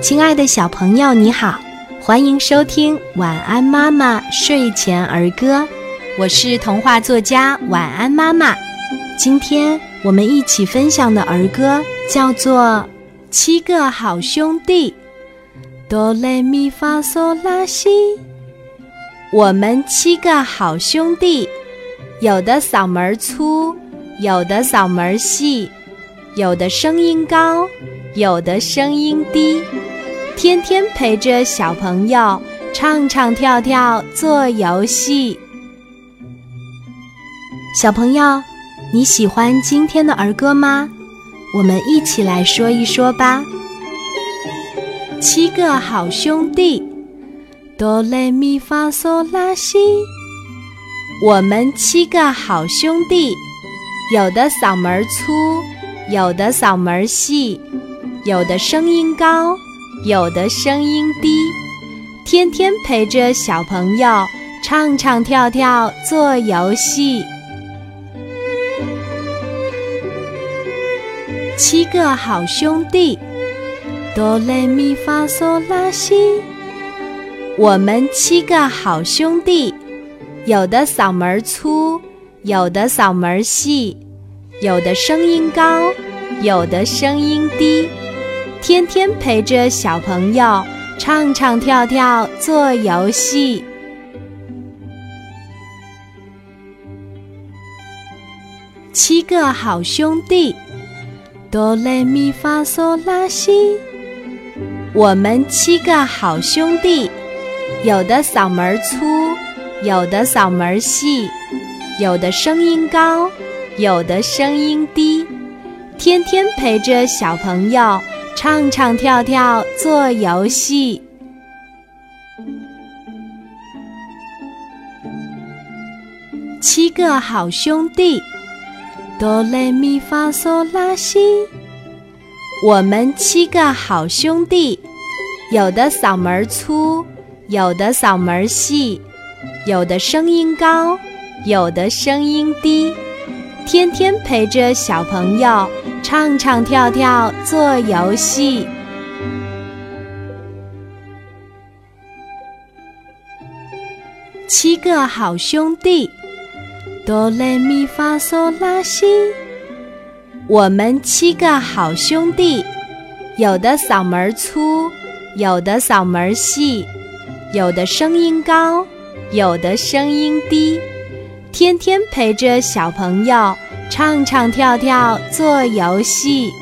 亲爱的小朋友，你好，欢迎收听《晚安妈妈睡前儿歌》，我是童话作家晚安妈妈。今天我们一起分享的儿歌叫做《七个好兄弟》。哆来咪发嗦拉西，我们七个好兄弟，有的嗓门粗，有的嗓门细，有的声音高，有的声音低。天天陪着小朋友唱唱跳跳做游戏。小朋友，你喜欢今天的儿歌吗？我们一起来说一说吧。七个好兄弟，哆来咪发嗦拉西。我们七个好兄弟，有的嗓门粗，有的嗓门细，有的声音高。有的声音低，天天陪着小朋友唱唱跳跳做游戏。七个好兄弟，哆来咪发嗦拉西。我们七个好兄弟，有的嗓门粗，有的嗓门细，有的声音高，有的声音低。天天陪着小朋友唱唱跳跳做游戏。七个好兄弟，哆来咪发嗦拉西。我们七个好兄弟，有的嗓门粗，有的嗓门细，有的声音高，有的声音低。天天陪着小朋友。唱唱跳跳做游戏，七个好兄弟，哆来咪发嗦拉西。我们七个好兄弟，有的嗓门粗，有的嗓门细，有的声音高，有的声音低，天天陪着小朋友。唱唱跳跳做游戏，七个好兄弟，哆来咪发嗦拉西。我们七个好兄弟，有的嗓门粗，有的嗓门细，有的声音高，有的声音低，天天陪着小朋友。唱唱跳跳做游戏。